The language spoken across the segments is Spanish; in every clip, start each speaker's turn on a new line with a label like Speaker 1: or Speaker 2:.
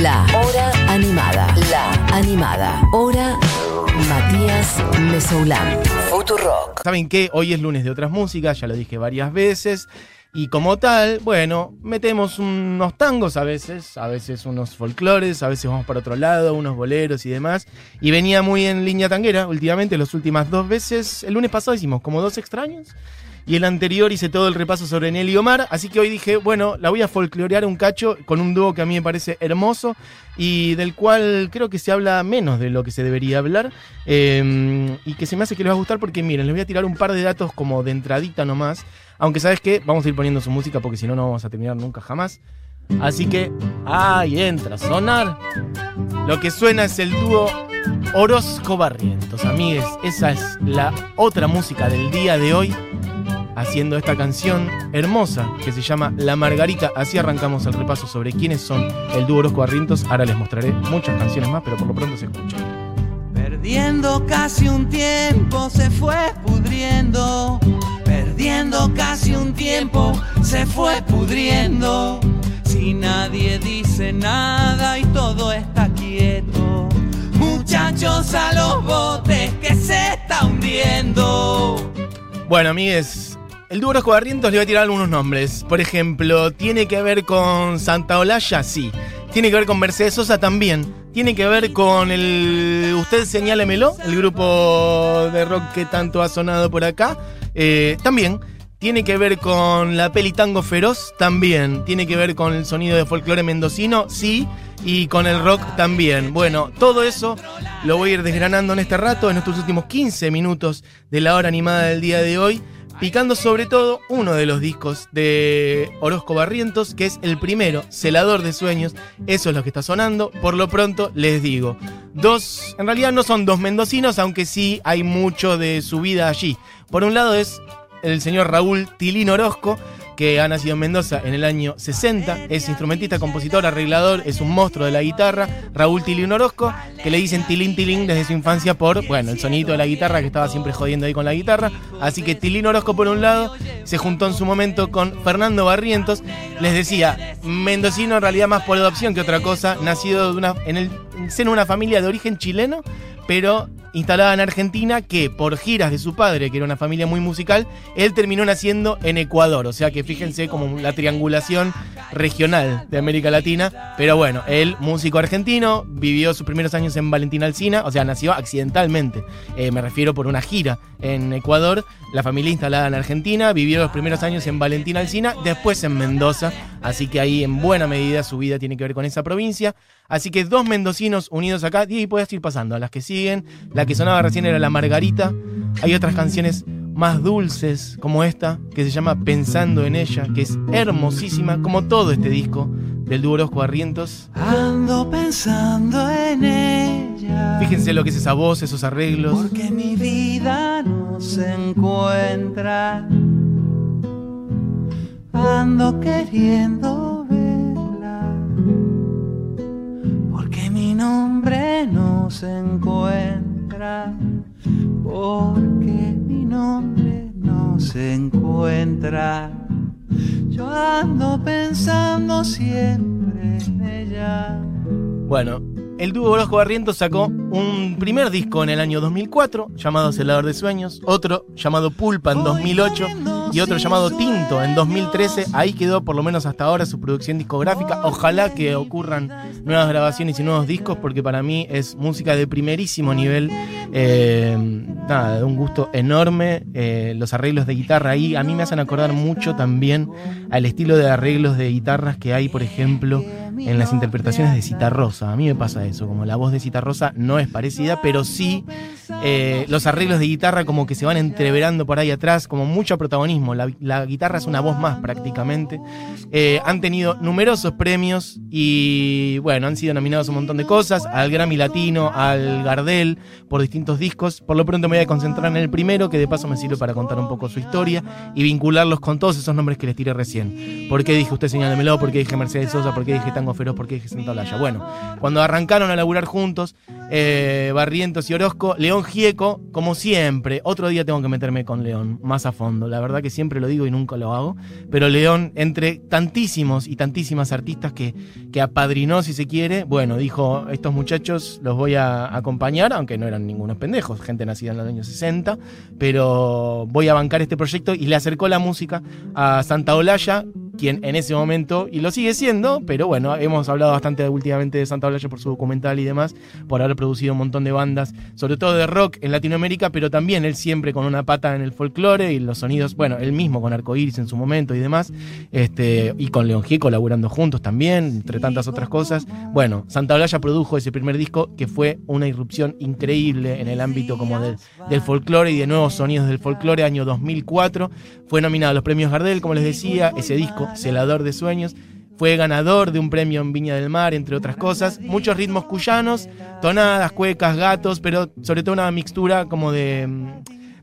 Speaker 1: La Hora Animada. La Animada. Hora Matías Mesoulán. Futurock.
Speaker 2: ¿Saben qué? Hoy es lunes de otras músicas, ya lo dije varias veces. Y como tal, bueno, metemos unos tangos a veces, a veces unos folclores, a veces vamos para otro lado, unos boleros y demás. Y venía muy en línea tanguera últimamente, las últimas dos veces. El lunes pasado hicimos como dos extraños. Y el anterior hice todo el repaso sobre Nelly Omar. Así que hoy dije, bueno, la voy a folclorear un cacho con un dúo que a mí me parece hermoso y del cual creo que se habla menos de lo que se debería hablar. eh, y que se me hace que les va a gustar porque, miren, les voy a tirar un par de datos como de entradita nomás. Aunque, ¿sabes qué? Vamos a ir poniendo su música porque si no, no vamos a terminar nunca jamás. Así que, ahí entra, sonar. Lo que suena es el dúo Orozco Barrientos, amigues. Esa es la otra música del día de hoy, haciendo esta canción hermosa que se llama La Margarita. Así arrancamos el repaso sobre quiénes son el dúo Orozco Barrientos. Ahora les mostraré muchas canciones más, pero por lo pronto se escucha.
Speaker 3: Perdiendo casi un tiempo se fue pudriendo. Perdiendo casi un tiempo se fue pudriendo. Si nadie dice nada y todo está quieto. Muchachos a los botes que se está hundiendo.
Speaker 2: Bueno, amigues, el dúo Orozco Barrientos le voy a tirar algunos nombres. Por ejemplo, ¿tiene que ver con Santa Olalla? Sí. ¿Tiene que ver con Mercedes Sosa? También. ¿Tiene que ver con el Usted Señálemelo? El grupo de rock que tanto ha sonado por acá. Eh, también. ¿Tiene que ver con la peli Tango Feroz? También. ¿Tiene que ver con el sonido de folclore mendocino? Sí. Y con el rock también. Bueno, todo eso lo voy a ir desgranando en este rato, en estos últimos 15 minutos de la hora animada del día de hoy picando sobre todo uno de los discos de Orozco Barrientos, que es el primero, Celador de Sueños. Eso es lo que está sonando. Por lo pronto les digo, dos, en realidad no son dos mendocinos, aunque sí hay mucho de su vida allí. Por un lado es el señor Raúl Tilín Orozco, que ha nacido en Mendoza en el año 60, es instrumentista, compositor, arreglador, es un monstruo de la guitarra, Raúl Tilín Orozco, que le dicen Tilín Tilín desde su infancia por, bueno, el sonido de la guitarra, que estaba siempre jodiendo ahí con la guitarra, así que Tilín Orozco por un lado, se juntó en su momento con Fernando Barrientos, les decía, mendocino en realidad más por adopción que otra cosa, nacido de una, en el seno de una familia de origen chileno, pero instalada en Argentina, que por giras de su padre, que era una familia muy musical, él terminó naciendo en Ecuador. O sea que fíjense como la triangulación regional de América Latina. Pero bueno, él, músico argentino, vivió sus primeros años en Valentina Alsina, o sea, nació accidentalmente. Eh, me refiero por una gira en Ecuador. La familia instalada en Argentina, vivió los primeros años en Valentina Alsina, después en Mendoza. Así que ahí en buena medida su vida tiene que ver con esa provincia. Así que dos mendocinos unidos acá, y puedes ir pasando a las que siguen. La que sonaba recién era La Margarita. Hay otras canciones más dulces como esta, que se llama Pensando en ella, que es hermosísima, como todo este disco del dúo Orozco Barrientos.
Speaker 3: Ando pensando en ella.
Speaker 2: Fíjense lo que es esa voz, esos arreglos.
Speaker 3: Porque mi vida no se encuentra. Ando queriendo nombre no se encuentra. Porque mi nombre no se encuentra. Yo ando pensando siempre en ella.
Speaker 2: Bueno, el dúo Orozco Barrientos sacó un primer disco en el año 2004 llamado Celador de Sueños, otro llamado Pulpa en 2008 y otro llamado Tinto en 2013. Ahí quedó por lo menos hasta ahora su producción discográfica. Ojalá que ocurran nuevas grabaciones y nuevos discos porque para mí es música de primerísimo nivel. Eh, nada, de un gusto enorme. Eh, los arreglos de guitarra ahí a mí me hacen acordar mucho también al estilo de arreglos de guitarras que hay, por ejemplo, en las interpretaciones de Citarrosa. A mí me pasa eso, como la voz de Citarrosa no es parecida, pero sí eh, los arreglos de guitarra como que se van entreverando por ahí atrás, como mucho protagonismo. La, la guitarra es una voz más prácticamente. Eh, han tenido numerosos premios y bueno, han sido nominados a un montón de cosas, al Grammy Latino, al Gardel, por distintos discos. Por lo pronto me voy a concentrar en el primero, que de paso me sirve para contar un poco su historia y vincularlos con todos esos nombres que les tiré recién. ¿Por qué dije usted señálemelo? ¿Por qué dije Mercedes Sosa? ¿Por qué dije Tango Feroz, ¿por qué dije Santa Olalla? Bueno, cuando arrancaron a laburar juntos, eh, Barrientos y Orozco, León Gieco, como siempre, otro día tengo que meterme con León, más a fondo, la verdad que siempre lo digo y nunca lo hago, pero León, entre tantísimos y tantísimas artistas que, que apadrinó, si se quiere, bueno, dijo, estos muchachos los voy a acompañar, aunque no eran ningunos pendejos, gente nacida en los años 60, pero voy a bancar este proyecto y le acercó la música a Santa Olalla, quien en ese momento, y lo sigue siendo, pero bueno, hemos hablado bastante últimamente de Santa Olalla por su documental y demás, por haber producido un montón de bandas, sobre todo de rock en Latinoamérica, pero también él siempre con una pata en el folclore y los sonidos, bueno, él mismo con Arcoiris en su momento y demás, este, y con León colaborando juntos también, entre tantas otras cosas. Bueno, Santa Olalla produjo ese primer disco que fue una irrupción increíble en el ámbito como del, del folclore y de nuevos sonidos del folclore, año 2004. Fue nominado a los premios Gardel, como les decía, ese disco, Celador de Sueños. Fue ganador de un premio en Viña del Mar, entre otras cosas. Muchos ritmos cuyanos, tonadas, cuecas, gatos, pero sobre todo una mixtura como de,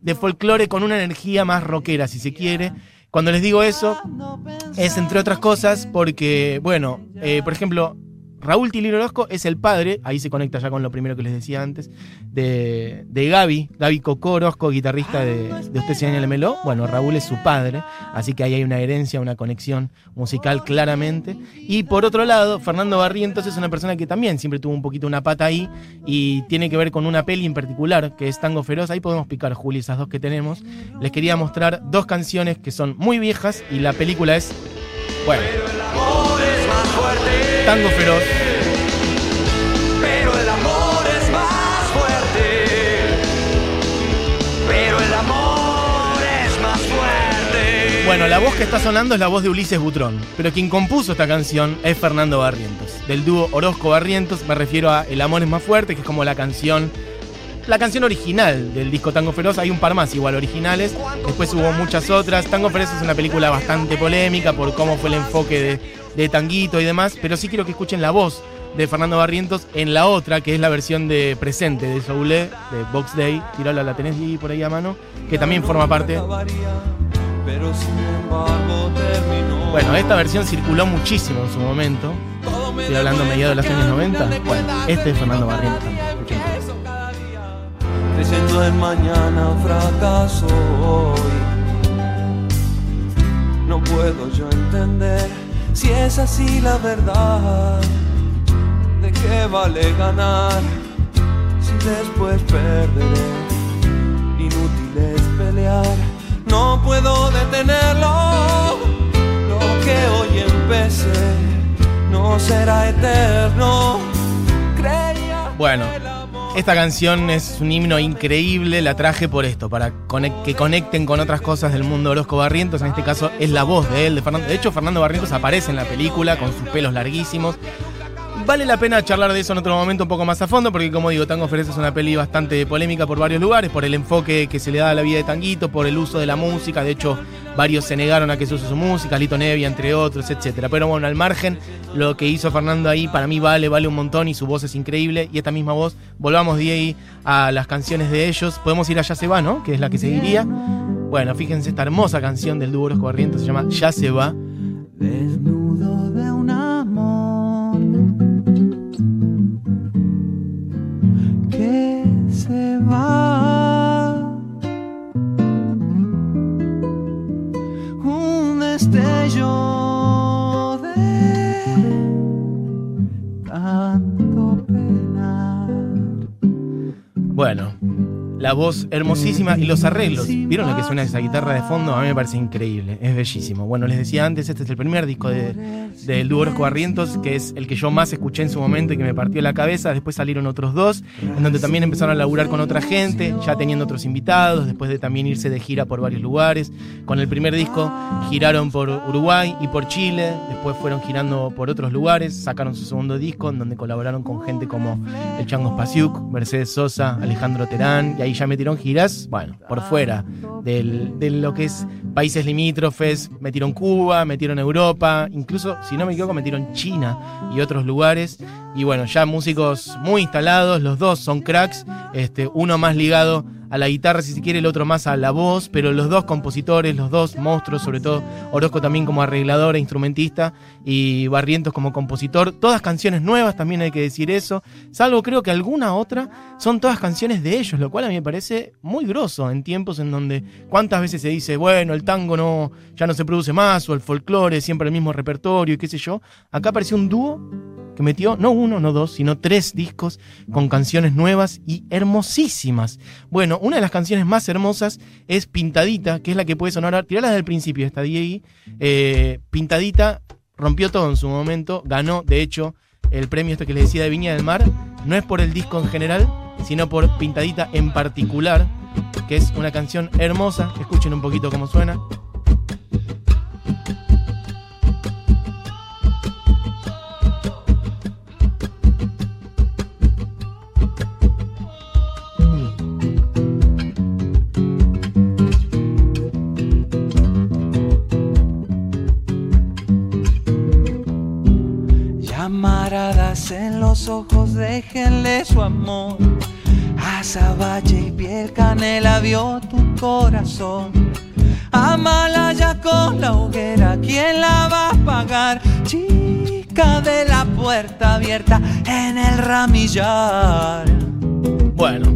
Speaker 2: de folclore con una energía más rockera, si se quiere. Cuando les digo eso, es entre otras cosas porque, bueno, eh, por ejemplo, Raúl Tilino Orozco es el padre, ahí se conecta ya con lo primero que les decía antes, de, Gaby, Gaby Cocó Orozco, guitarrista de, de Usted se el Meló. Bueno, Raúl es su padre, así que ahí hay una herencia, una conexión musical claramente. Y por otro lado, Fernando Barrientos es una persona que también siempre tuvo un poquito una pata ahí y tiene que ver con una peli en particular, que es Tango Feroz. Ahí podemos picar, Juli, esas dos que tenemos. Les quería mostrar dos canciones que son muy viejas y la película es, bueno, Tango Feroz.
Speaker 4: Pero el amor es más fuerte. Pero el amor es más fuerte.
Speaker 2: Bueno, la voz que está sonando es la voz de Ulises Butrón, pero quien compuso esta canción es Fernando Barrientos. Del dúo Orozco Barrientos me refiero a El amor es más fuerte, que es como la canción la canción original del disco Tango Feroz. Hay un par más igual originales. Después hubo muchas otras. Tango Feroz es una película bastante polémica por cómo fue el enfoque de, de Tanguito y demás. Pero sí quiero que escuchen la voz de Fernando Barrientos en la otra, que es la versión de presente de Soulé, de Box Day. Tirala, la tenés ahí por ahí a mano. Que también forma parte. Bueno, esta versión circuló muchísimo en su momento. Estoy hablando a mediados de los años 90. Bueno, este es Fernando Barrientos.
Speaker 3: Creyendo en mañana fracaso. No puedo yo entender si es así la verdad. ¿De qué vale ganar si después perderé? Inútil es pelear, no puedo detenerlo. Lo que hoy empecé no será eterno. Creía
Speaker 2: Bueno, Esta canción es un himno increíble, la traje por esto, para que conecten con otras cosas del mundo Orozco Barrientos. En este caso es la voz de él, de Fernando. De hecho, Fernando Barrientos aparece en la película con sus pelos larguísimos. Vale la pena charlar de eso en otro momento un poco más a fondo, porque como digo, Tango Feroz es una peli bastante polémica por varios lugares, por el enfoque que se le da a la vida de Tanguito, por el uso de la música. De hecho, varios se negaron a que se use su música, Lito Nevia, entre otros, etcétera. Pero bueno, al margen, lo que hizo Fernando ahí para mí vale, vale un montón y su voz es increíble. Y esta misma voz, volvamos de ahí a las canciones de ellos. Podemos ir a Ya se va, ¿no? Que es la que seguiría. Bueno, fíjense esta hermosa canción del dúo Orozco Barrientos, se llama Ya se va.
Speaker 3: Que se va.
Speaker 2: Voz hermosísima y los arreglos. ¿Vieron lo que suena esa guitarra de fondo? A mí me parece increíble, es bellísimo. Bueno, les decía antes, este es el primer disco de- del dúo Orozco que es el que yo más escuché en su momento y que me partió la cabeza. Después salieron otros dos, en donde también empezaron a laburar con otra gente, ya teniendo otros invitados, después de también irse de gira por varios lugares. Con el primer disco giraron por Uruguay y por Chile, después fueron girando por otros lugares, sacaron su segundo disco, en donde colaboraron con gente como el Chango Spasiuk, Mercedes Sosa, Alejandro Terán, y ahí ya metieron giras, bueno, por fuera del- de lo que es países limítrofes, metieron Cuba, metieron Europa, incluso, si no me equivoco, metieron China y otros lugares. Y bueno, ya músicos muy instalados, los dos son cracks, este, uno más ligado a la guitarra, si se quiere, el otro más a la voz, pero los dos compositores, los dos monstruos, sobre todo Orozco también como arreglador e instrumentista y Barrientos como compositor. Todas canciones nuevas, también hay que decir eso, salvo creo que alguna otra, son todas canciones de ellos, lo cual a mí me parece muy grosso en tiempos en donde cuántas veces se dice, bueno, el tango no, ya no se produce más, o el folclore, siempre el mismo repertorio y qué sé yo. Acá apareció un dúo que metió no uno, no dos, sino tres discos con canciones nuevas y hermosísimas. Bueno, una de las canciones más hermosas es Pintadita, que es la que puede sonar, tirarla desde el principio, esta Diego. Eh, Pintadita rompió todo en su momento, ganó, de hecho, el premio este que les decía de Viña del Mar, no es por el disco en general, sino por Pintadita en particular, que es una canción hermosa, escuchen un poquito cómo suena.
Speaker 3: Llamaradas en los ojos, déjenle su amor. Azabache y piel canela vio tu corazón. Amalaya con la hoguera, ¿quién la va a pagar? Chica de la puerta abierta en el ramillar.
Speaker 2: Bueno,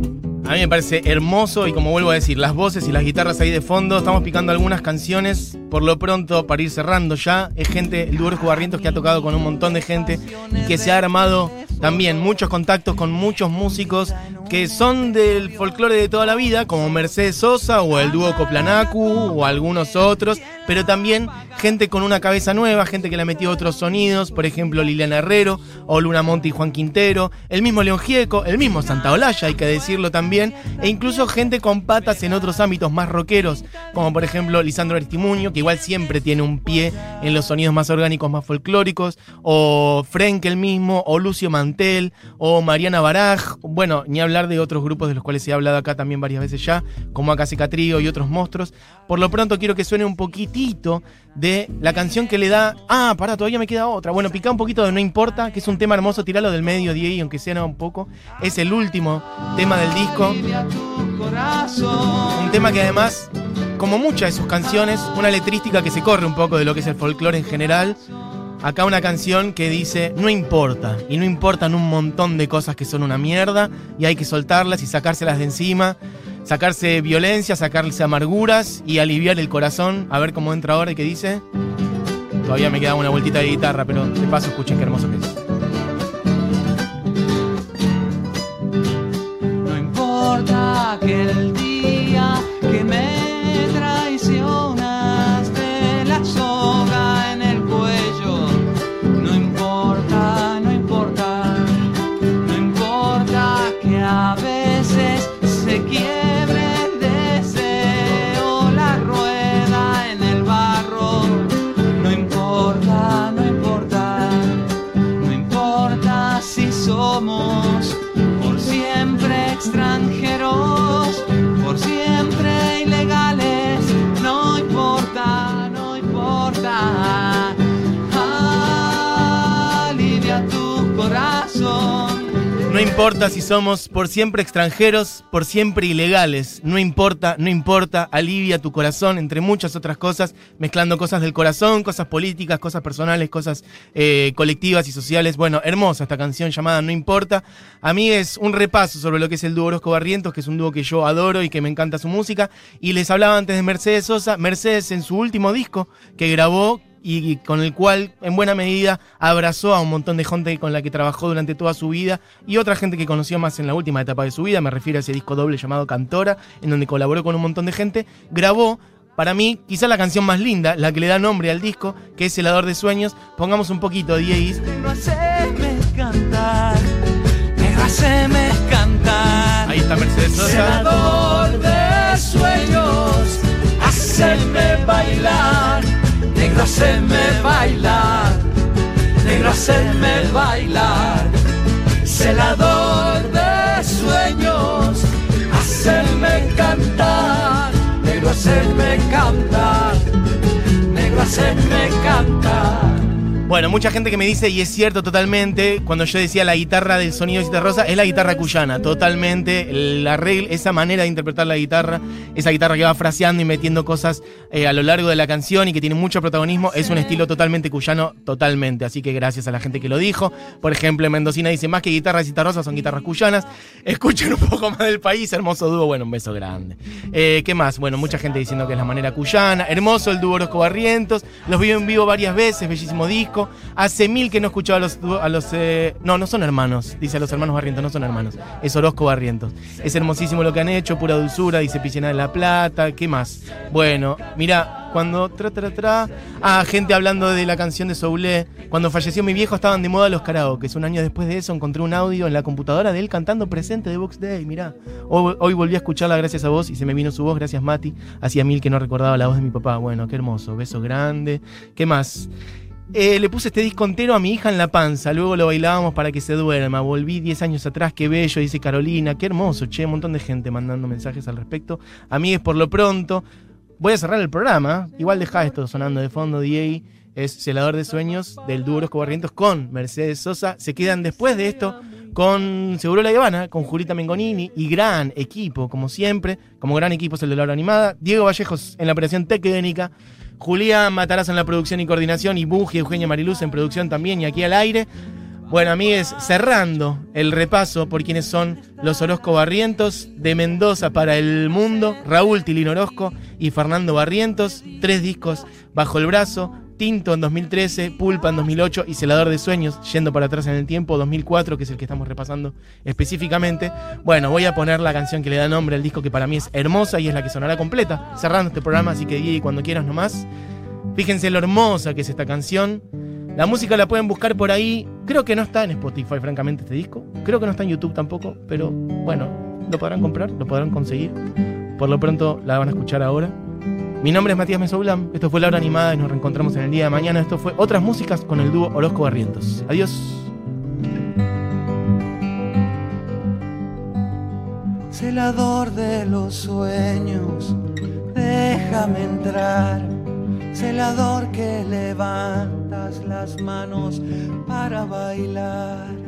Speaker 2: a mí me parece hermoso y como vuelvo a decir, las voces y las guitarras ahí de fondo, estamos picando algunas canciones, por lo pronto, para ir cerrando ya, es gente, el dúo Barrientos que ha tocado con un montón de gente y que se ha armado también muchos contactos con muchos músicos que son del folclore de toda la vida, como Mercedes Sosa o el dúo Coplanacu o algunos otros, pero también gente con una cabeza nueva, gente que le ha metido otros sonidos, por ejemplo Liliana Herrero o Luna Monte y Juan Quintero, el mismo León Gieco, el mismo Santa Olalla, hay que decirlo también, e incluso gente con patas en otros ámbitos más rockeros, como por ejemplo Lisandro Aristimuño, que igual siempre tiene un pie en los sonidos más orgánicos, más folclóricos, o el mismo, o Lucio Mantel, o Mariana Baraj, bueno, ni hablar de otros grupos de los cuales ha hablado acá también varias veces ya, como Acá Trío y otros monstruos. Por lo pronto quiero que suene un poquitito de la canción que le da. Ah, pará, todavía me queda otra. Bueno, pica un poquito de No Importa, que es un tema hermoso, tiralo del medio, Diego, aunque sea un poco. Es el último tema del disco. Un tema que además, como muchas de sus canciones, una letrística que se corre un poco de lo que es el folclore en general. Acá una canción que dice, no importa, y no importan un montón de cosas que son una mierda, y hay que soltarlas y sacárselas de encima, sacarse violencia, sacarse amarguras y aliviar el corazón. A ver cómo entra ahora y qué dice. Todavía me queda una vueltita de guitarra, pero de paso escuchen qué hermoso que es.
Speaker 3: No importa que el
Speaker 2: importa si somos por siempre extranjeros, por siempre ilegales. No importa, no importa. Alivia tu corazón, entre muchas otras cosas, mezclando cosas del corazón, cosas políticas, cosas personales, cosas eh, colectivas y sociales. Bueno, hermosa esta canción llamada No importa. A mí es un repaso sobre lo que es el dúo Orozco Barrientos, que es un dúo que yo adoro y que me encanta su música. Y les hablaba antes de Mercedes Sosa. Mercedes en su último disco que grabó, y con el cual en buena medida abrazó a un montón de gente con la que trabajó durante toda su vida y otra gente que conoció más en la última etapa de su vida, me refiero a ese disco doble llamado Cantora, en donde colaboró con un montón de gente, grabó para mí, quizá la canción más linda, la que le da nombre al disco, que es Helador de Sueños. Pongamos un poquito, Dieguis.
Speaker 3: cantar, cantar.
Speaker 2: Ahí está Mercedes
Speaker 3: Sosa. Helador de sueños, haceme bailar negro hacerme bailar, negro hacerme bailar, celador de sueños, hacerme cantar, negro hacerme cantar, negro hacerme cantar.
Speaker 2: Bueno, mucha gente que me dice, y es cierto totalmente, cuando yo decía la guitarra del sonido de Rosa, es la guitarra cuyana, totalmente. La regla, esa manera de interpretar la guitarra, esa guitarra que va fraseando y metiendo cosas eh, a lo largo de la canción y que tiene mucho protagonismo, es un estilo totalmente cuyano, totalmente. Así que gracias a la gente que lo dijo. Por ejemplo, Mendocina dice, más que guitarras y Rosa son guitarras cuyanas. Escuchen un poco más del país, hermoso dúo, bueno, un beso grande. Eh, ¿Qué más? Bueno, mucha gente diciendo que es la manera cuyana. Hermoso el dúo Orozco Barrientos. Los vi en vivo varias veces, bellísimo disco. Hace mil que no escuchaba a los. A los eh, no, no son hermanos, dice a los hermanos Barrientos, no son hermanos. Es Orozco Barrientos. Es hermosísimo lo que han hecho, pura dulzura, dice Piscina de la Plata. ¿Qué más? Bueno, mira, cuando tra, tra, tra. Ah, gente hablando de la canción de Soulé. Cuando falleció mi viejo estaban de moda los karaoke. Un año después de eso encontré un audio en la computadora de él cantando presente de Box Day. Mirá. Hoy, hoy volví a escucharla gracias a vos y se me vino su voz. Gracias, Mati. Hacía mil que no recordaba la voz de mi papá. Bueno, qué hermoso. Beso grande. ¿Qué más? Eh, le puse este disco entero a mi hija en la panza, luego lo bailábamos para que se duerma. Volví 10 años atrás, qué bello, dice Carolina, qué hermoso, che, un montón de gente mandando mensajes al respecto. A mí es por lo pronto. Voy a cerrar el programa, igual deja esto sonando de fondo, DA es Celador de Sueños del dúo Orozco Barrientos con Mercedes Sosa. Se quedan después de esto con Seguro La Habana, con Julita Mengonini y gran equipo, como siempre, como gran equipo es el de la hora animada. Diego Vallejos en la operación técnica. Julián Mataraz en la producción y coordinación y Buji Eugenia Mariluz en producción también y aquí al aire. Bueno, amigues, cerrando el repaso por quienes son los Orozco Barrientos, de Mendoza para el mundo, Raúl Tilín Orozco y Fernando Barrientos, tres discos bajo el brazo, Tinto en 2013, Pulpa en 2008 y Celador de Sueños, yendo para atrás en el tiempo, 2004, que es el que estamos repasando específicamente. Bueno, voy a poner la canción que le da nombre al disco que para mí es hermosa y es la que sonará completa, cerrando este programa, así que y cuando quieras nomás. Fíjense lo hermosa que es esta canción. La música la pueden buscar por ahí. Creo que no está en Spotify, francamente, este disco. Creo que no está en YouTube tampoco, pero bueno, lo podrán comprar, lo podrán conseguir. Por lo pronto la van a escuchar ahora. Mi nombre es Matías Mesoulam, esto fue La Hora Animada y nos reencontramos en el día de mañana. Esto fue Otras Músicas con el dúo Orozco Barrientos. Adiós.
Speaker 3: Celador de los sueños, déjame entrar. Celador que levantas las manos para bailar.